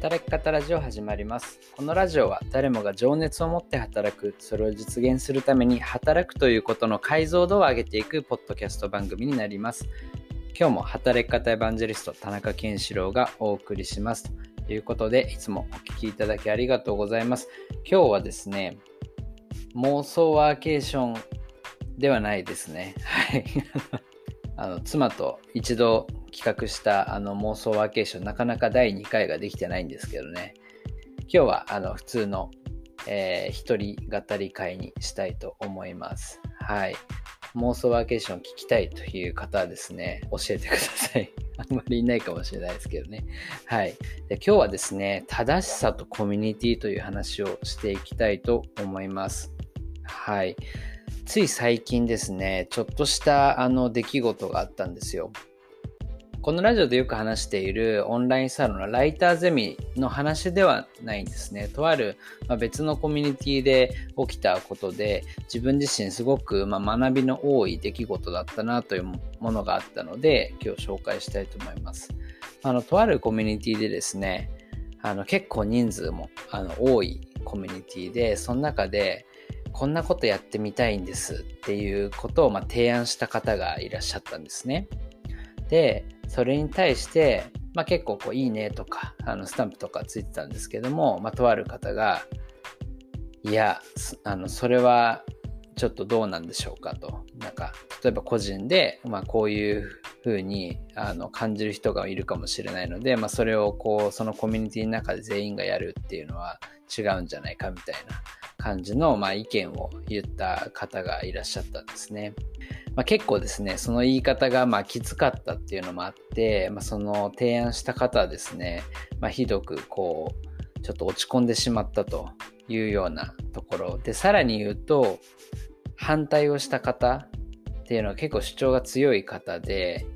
働き方ラジオ始まります。このラジオは誰もが情熱を持って働くそれを実現するために働くということの解像度を上げていくポッドキャスト番組になります。今日も働き方エヴァンジェリスト田中健志郎がお送りします。ということでいつもお聞きいただきありがとうございます。今日はですね妄想ワーケーションではないですね。はい。あの妻と一度企画したあの妄想ワーケーション、なかなか第2回ができてないんですけどね。今日はあの普通の、えー、一人語り会にしたいと思います。はい。妄想ワーケーション聞きたいという方はですね、教えてください。あんまりいないかもしれないですけどね。はい。で今日はですね、正しさとコミュニティという話をしていきたいと思います。はい。つい最近ですね、ちょっとしたあの出来事があったんですよ。このラジオでよく話しているオンラインサロンのライターゼミの話ではないんですね。とある、ま、別のコミュニティで起きたことで自分自身すごく、ま、学びの多い出来事だったなというものがあったので今日紹介したいと思います。あの、とあるコミュニティでですね、あの結構人数もあの多いコミュニティでその中でこんなことやってみたいんですっていうことをま提案した方がいらっしゃったんですね。で、それに対して、まあ、結構こういいねとか、あのスタンプとかついてたんですけども、まあ、とある方が、いや、あの、それはちょっとどうなんでしょうかと。なんか、例えば個人で、まあ、こういうふうにあの感じる人がいるかもしれないので、まあ、それをこう、そのコミュニティの中で全員がやるっていうのは違うんじゃないかみたいな感じの、まあ、意見を言った方がいらっしゃったんですね。まあ、結構ですね、その言い方がまあきつかったっていうのもあって、まあ、その提案した方はですね、まあ、ひどくこう、ちょっと落ち込んでしまったというようなところで、さらに言うと、反対をした方っていうのは結構主張が強い方で、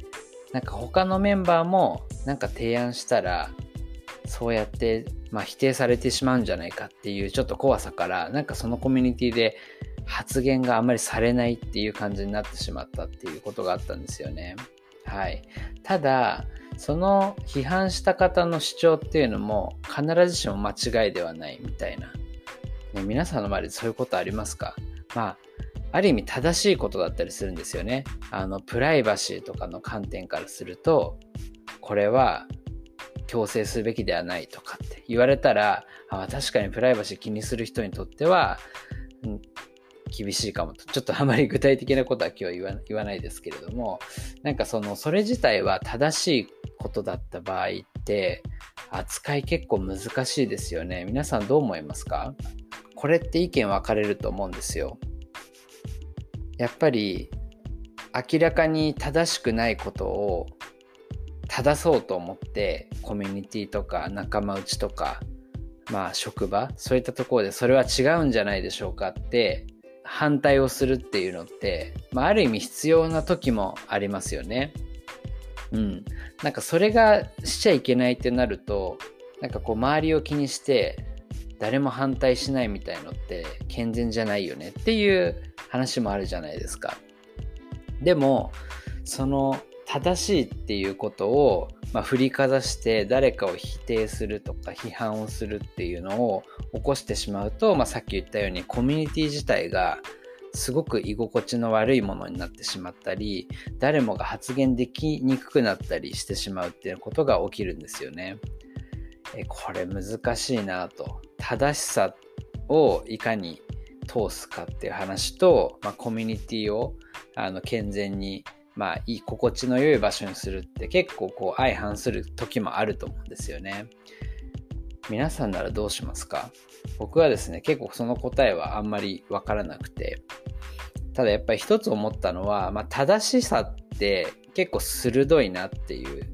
なんか他のメンバーもなんか提案したら、そうやって、まあ、否定されてしまうんじゃないかっていうちょっと怖さから、なんかそのコミュニティで発言があんまりされないっていう感じになってしまったっていうことがあったんですよね。はい。ただ、その批判した方の主張っていうのも必ずしも間違いではないみたいな。ね、皆さんの周りでそういうことありますか？まあ、ある意味正しいことだったりするんですよね。あの、プライバシーとかの観点からすると、これは強制すべきではないとかって言われたら、あ確かにプライバシー気にする人にとっては、厳しいかもと。ちょっとあまり具体的なことは今日は言わないですけれども、なんかその、それ自体は正しいことだった場合って、扱い結構難しいですよね。皆さんどう思いますか？これって意見分かれると思うんですよ。やっぱり、明らかに正しくないことを正そうと思ってコミュニティとか仲間内とかまあ職場そういったところでそれは違うんじゃないでしょうかって反対をするっていうのって、まあ、ある意味必要な時もありますよね。うん。なんかそれがしちゃいけないってなると、なんかこう周りを気にして誰も反対しないみたいのって健全じゃないよねっていう話もあるじゃないですか。でも、その正しいっていうことを、まあ、振りかざして誰かを否定するとか批判をするっていうのを起こしてしまうと、まあ、さっき言ったようにコミュニティ自体がすごく居心地の悪いものになってしまったり誰もが発言できにくくなったりしてしまうっていうことが起きるんですよね。えこれ難しいなと正しさをいかに通すかっていう話と、まあ、コミュニティをあの健全にまあ、いい心地の良い場所にするって結構こう相反する時もあると思うんですよね。皆さんならどうしますか？僕はですね、結構その答えはあんまりわからなくて、ただやっぱり一つ思ったのは、まあ、正しさって結構鋭いなっていう、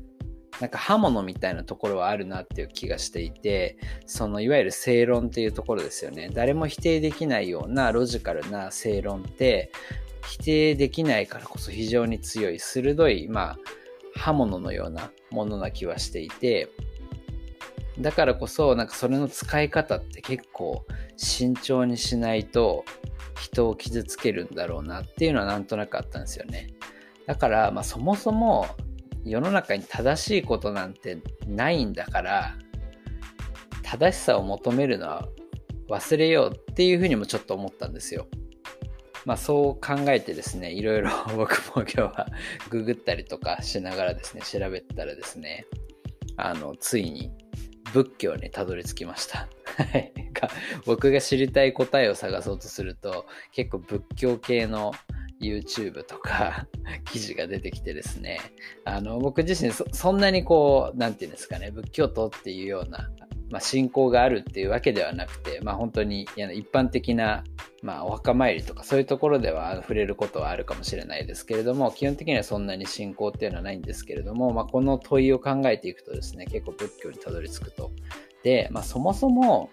なんか刃物みたいなところはあるなっていう気がしていて、そのいわゆる正論っていうところですよね。誰も否定できないようなロジカルな正論って、否定できないからこそ非常に強い、鋭い、まあ、刃物のようなものな気はしていて、だからこそ、なんかそれの使い方って結構慎重にしないと人を傷つけるんだろうなっていうのはなんとなくあったんですよね。だから、まあそもそも世の中に正しいことなんてないんだから、正しさを求めるのは忘れようっていうふうにもちょっと思ったんですよ。まあそう考えてですね、いろいろ 僕も今日はググったりとかしながらですね、調べたらですね、あの、ついに仏教にたどり着きました。はい。僕が知りたい答えを探そうとすると、結構仏教系の YouTube とか 記事が出てきてですね、あの、僕自身そんなにこう、なんていうんですかね、仏教徒っていうような、まあ、信仰があるっていうわけではなくて、まあ、本当に一般的な、まあ、お墓参りとかそういうところでは触れることはあるかもしれないですけれども、基本的にはそんなに信仰っていうのはないんですけれども、まあ、この問いを考えていくとですね、結構仏教にたどり着くと。で、まあ、そもそも、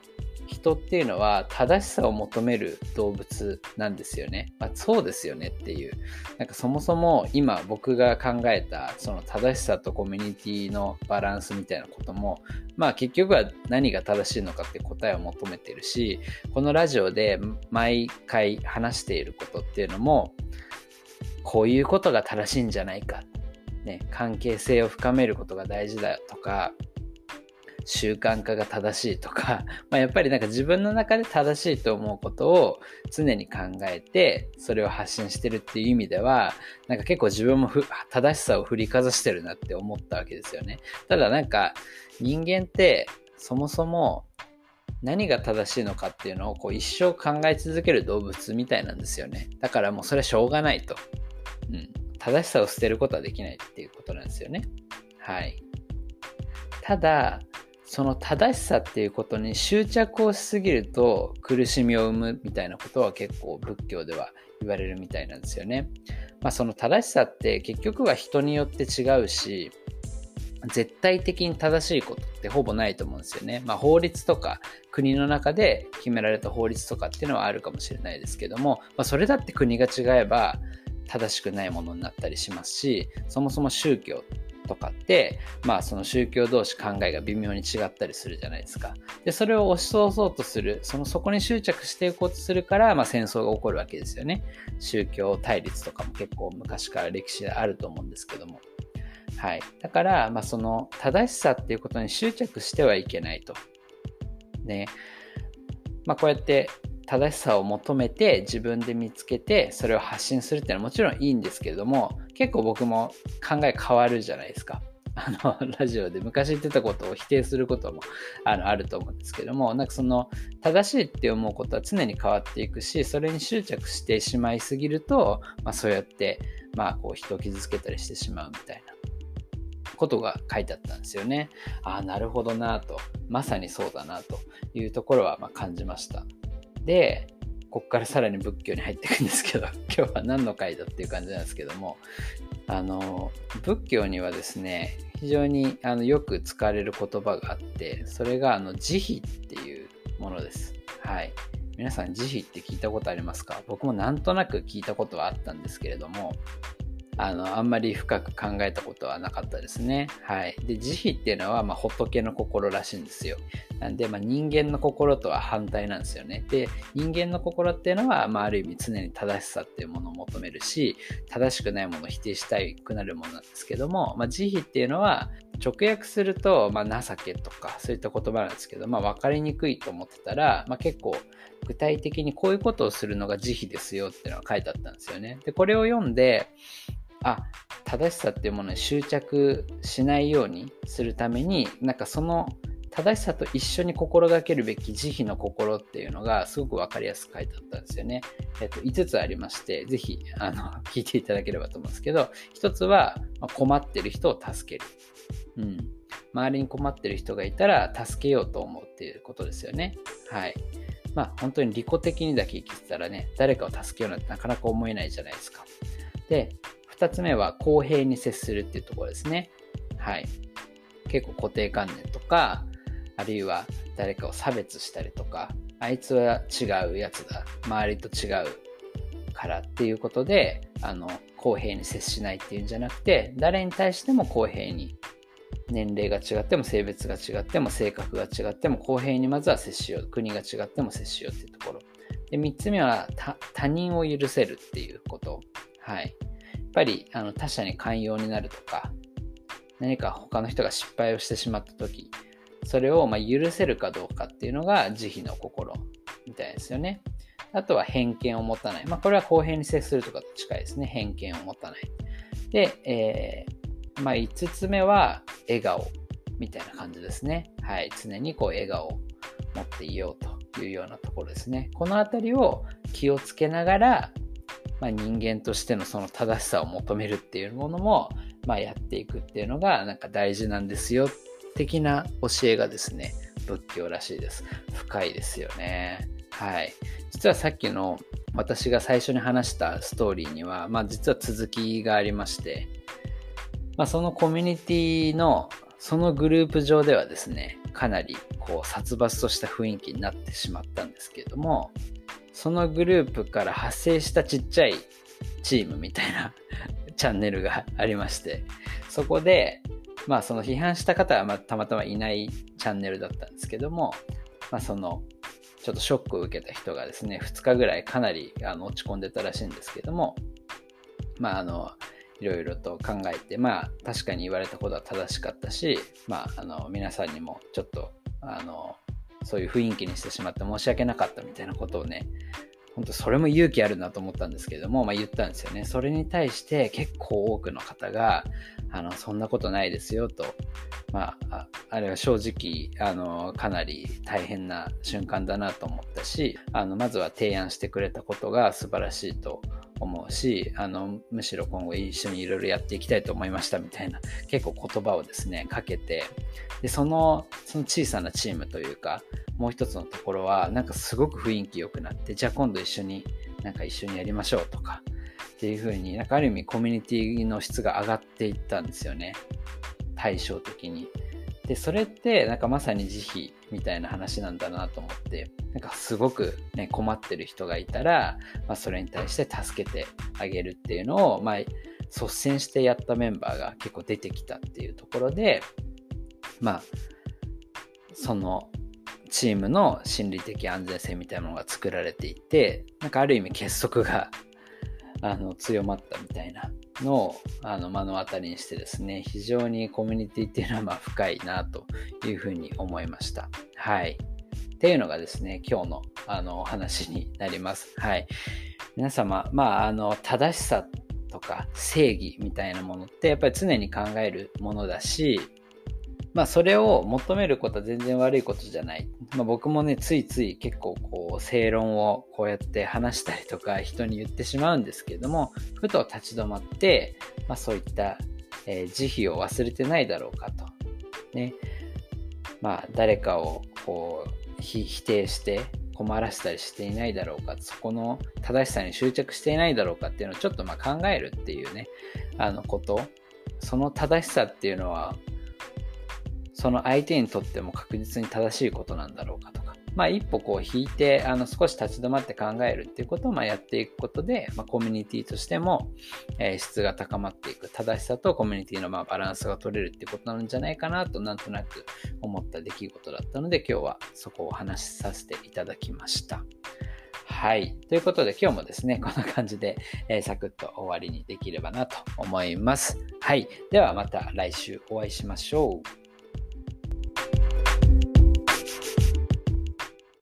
人っていうのは正しさを求める動物なんですよね。まあ、そうですよねっていう。なんかそもそも今僕が考えたその正しさとコミュニティのバランスみたいなことも、まあ結局は何が正しいのかって答えを求めてるし、このラジオで毎回話していることっていうのも、こういうことが正しいんじゃないか。ね、関係性を深めることが大事だとか、習慣化が正しいとか、まあ、やっぱりなんか自分の中で正しいと思うことを常に考えて、それを発信してるっていう意味では、なんか結構自分も正しさを振りかざしてるなって思ったわけですよね。ただなんか人間ってそもそも何が正しいのかっていうのをこう一生考え続ける動物みたいなんですよね。だからもうそれはしょうがないと。うん。正しさを捨てることはできないっていうことなんですよね。はい。ただ、その正しさっていうことに執着をしすぎると苦しみを生むみたいなことは結構仏教では言われるみたいなんですよね。まあその正しさって結局は人によって違うし、絶対的に正しいことってほぼないと思うんですよね。まあ法律とか国の中で決められた法律とかっていうのはあるかもしれないですけども、まあそれだって国が違えば正しくないものになったりしますし、そもそも宗教とかって、まあその宗教同士考えが微妙に違ったりするじゃないですか。で、それを押し通そうとする、そのそこに執着していこうとするから、まあ戦争が起こるわけですよね。宗教対立とかも結構昔から歴史であると思うんですけども。はい。だから、まあその正しさっていうことに執着してはいけないと。ね。まあこうやって正しさを求めて自分で見つけてそれを発信するっていうのはもちろんいいんですけれども結構僕も考え変わるじゃないですか。あの、ラジオで昔言ってたことを否定することもあのあると思うんですけども、なんかその正しいって思うことは常に変わっていくし、それに執着してしまいすぎると、まあそうやって、まあこう人を傷つけたりしてしまうみたいなことが書いてあったんですよね。ああ、なるほどなと、まさにそうだなというところはま感じました。で、こっからさらに仏教に入っていくんですけど、今日は何の回だっていう感じなんですけども、あの、仏教にはですね、非常にあのよく使われる言葉があって、それがあの慈悲っていうものです。はい。皆さん慈悲って聞いたことありますか？僕もなんとなく聞いたことはあったんですけれども、あの、あんまり深く考えたことはなかったですね。はい。で、慈悲っていうのは、まあ、仏の心らしいんですよ。なんで、まあ、人間の心とは反対なんですよね。で、人間の心っていうのは、まあ、ある意味常に正しさっていうものを求めるし、正しくないものを否定したくなるものなんですけども、まあ、慈悲っていうのは、直訳すると、まあ、情けとか、そういった言葉なんですけど、まあ、分かりにくいと思ってたら、まあ、結構、具体的にこういうことをするのが慈悲ですよっていうのが書いてあったんですよね。で、これを読んで、あ正しさっていうものに執着しないようにするためになんかその正しさと一緒に心がけるべき慈悲の心っていうのがすごく分かりやすく書いてあったんですよね。えっと、5つありまして、ぜひ、あの、聞いていただければと思うんですけど、1つは、困ってる人を助ける。うん。周りに困ってる人がいたら助けようと思うっていうことですよね。はい。まあ、本当に利己的にだけ生きてたらね、誰かを助けようなんてなかなか思えないじゃないですか。で、2つ目は公平に接するっていうところですね。はい。結構固定観念とか、あるいは誰かを差別したりとか、あいつは違うやつだ、周りと違うからっていうことで、あの、公平に接しないっていうんじゃなくて、誰に対しても公平に、年齢が違っても性別が違っても性格が違っても公平にまずは接しよう。国が違っても接しようっていうところ。で、3つ目は他人を許せるっていうこと。はい。ぱりあの他者に寛容になるとか、何か他の人が失敗をしてしまった時、それをま許せるかどうかっていうのが慈悲の心みたいですよね。あとは偏見を持たない。まあ、これは公平に接するとかと近いですね。偏見を持たない。で、えー、まあ、5つ目は笑顔みたいな感じですね。はい。常にこう笑顔を持っていようというようなところですね。このあたりを気をつけながら、まあ、人間としてのその正しさを求めるっていうものも、まあ、やっていくっていうのがなんか大事なんですよ的な教えがですね仏教らしいです。深いですよね。はい。実はさっきの私が最初に話したストーリーには、まあ、実は続きがありまして、まあ、そのコミュニティのそのグループ上ではですねかなりこう殺伐とした雰囲気になってしまったんですけれどもそのグループから派生したちっちゃいチームみたいな チャンネルがありまして、そこで、まあその批判した方はまたまたまいないチャンネルだったんですけども、まあその、ちょっとショックを受けた人がですね、2日ぐらいかなりあの落ち込んでたらしいんですけども、まああの、いろいろと考えて、まあ確かに言われたことは正しかったし、まああの皆さんにもちょっとあのそういう雰囲気にしてしまって申し訳なかったみたいなことをね、本当それも勇気あるなと思ったんですけれども、まあ、言ったんですよね。それに対して結構多くの方が、あの、そんなことないですよと、まあ、あれは正直、あの、かなり大変な瞬間だなと思ったし、あの、まずは提案してくれたことが素晴らしいと思うし、あの、むしろ今後一緒にいろいろやっていきたいと思いましたみたいな、結構言葉をですね、かけて、で、その、その小さなチームというか、もう一つのところは、なんかすごく雰囲気良くなって、じゃあ今度一緒に、なんか一緒にやりましょうとか、っていう風に、なんかある意味コミュニティの質が上がっていったんですよね。対照的に。で、それってなんかまさに慈悲みたいな話なんだなと思って、なんかすごくね、困ってる人がいたら、まあそれに対して助けてあげるっていうのを、まあ率先してやったメンバーが結構出てきたっていうところで、まあ、そのチームの心理的安全性みたいなものが作られていて、なんかある意味結束があの強まったみたいなのあの目の当たりにしてですね、非常にコミュニティっていうのはまあ深いなというふうに思いました。はい。っていうのがですね、今日のあのお話になります。はい。皆様、まあ、あの、正しさとか正義みたいなものってやっぱり常に考えるものだし、まあそれを求めることは全然悪いことじゃない。まあ、僕もね、ついつい結構こう正論をこうやって話したりとか人に言ってしまうんですけれども、ふと立ち止まって、まあそういった、えー、慈悲を忘れてないだろうかと。ね。まあ誰かをこう否定して困らせたりしていないだろうか、そこの正しさに執着していないだろうかっていうのをちょっとま考えるっていうね、あのこと、その正しさっていうのはその相手にとっても確実に正しいことなんだろうかとか、まあ、一歩こう引いてあの少し立ち止まって考えるっていうことをまあやっていくことで、まあ、コミュニティとしても、え、質が高まっていく正しさとコミュニティのまあバランスが取れるっていうことなんじゃないかなとなんとなく思った出来事だったので今日はそこをお話しさせていただきました。はい。ということで今日もですね、こんな感じで、えー、サクッと終わりにできればなと思います。はい。ではまた来週お会いしましょう。